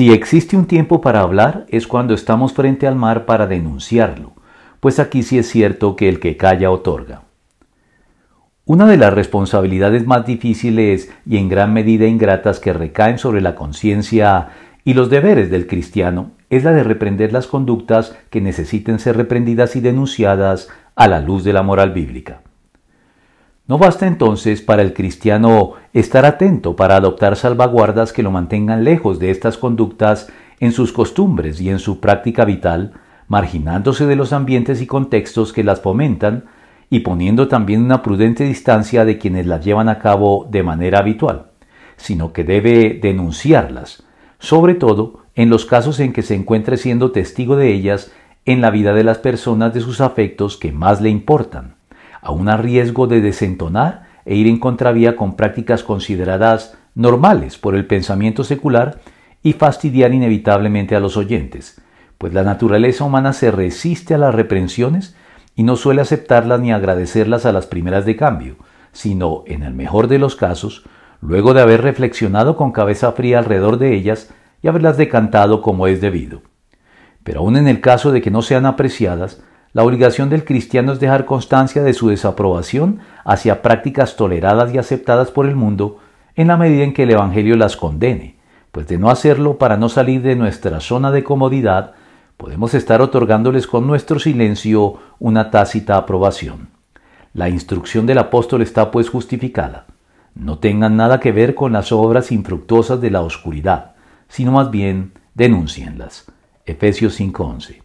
Si existe un tiempo para hablar es cuando estamos frente al mar para denunciarlo, pues aquí sí es cierto que el que calla otorga. Una de las responsabilidades más difíciles y en gran medida ingratas que recaen sobre la conciencia y los deberes del cristiano es la de reprender las conductas que necesiten ser reprendidas y denunciadas a la luz de la moral bíblica. No basta entonces para el cristiano estar atento para adoptar salvaguardas que lo mantengan lejos de estas conductas en sus costumbres y en su práctica vital, marginándose de los ambientes y contextos que las fomentan y poniendo también una prudente distancia de quienes las llevan a cabo de manera habitual, sino que debe denunciarlas, sobre todo en los casos en que se encuentre siendo testigo de ellas en la vida de las personas de sus afectos que más le importan aún a riesgo de desentonar e ir en contravía con prácticas consideradas normales por el pensamiento secular y fastidiar inevitablemente a los oyentes, pues la naturaleza humana se resiste a las reprensiones y no suele aceptarlas ni agradecerlas a las primeras de cambio, sino, en el mejor de los casos, luego de haber reflexionado con cabeza fría alrededor de ellas y haberlas decantado como es debido. Pero aun en el caso de que no sean apreciadas, la obligación del cristiano es dejar constancia de su desaprobación hacia prácticas toleradas y aceptadas por el mundo en la medida en que el Evangelio las condene, pues de no hacerlo para no salir de nuestra zona de comodidad, podemos estar otorgándoles con nuestro silencio una tácita aprobación. La instrucción del apóstol está pues justificada. No tengan nada que ver con las obras infructuosas de la oscuridad, sino más bien denúncienlas. Efesios 5:11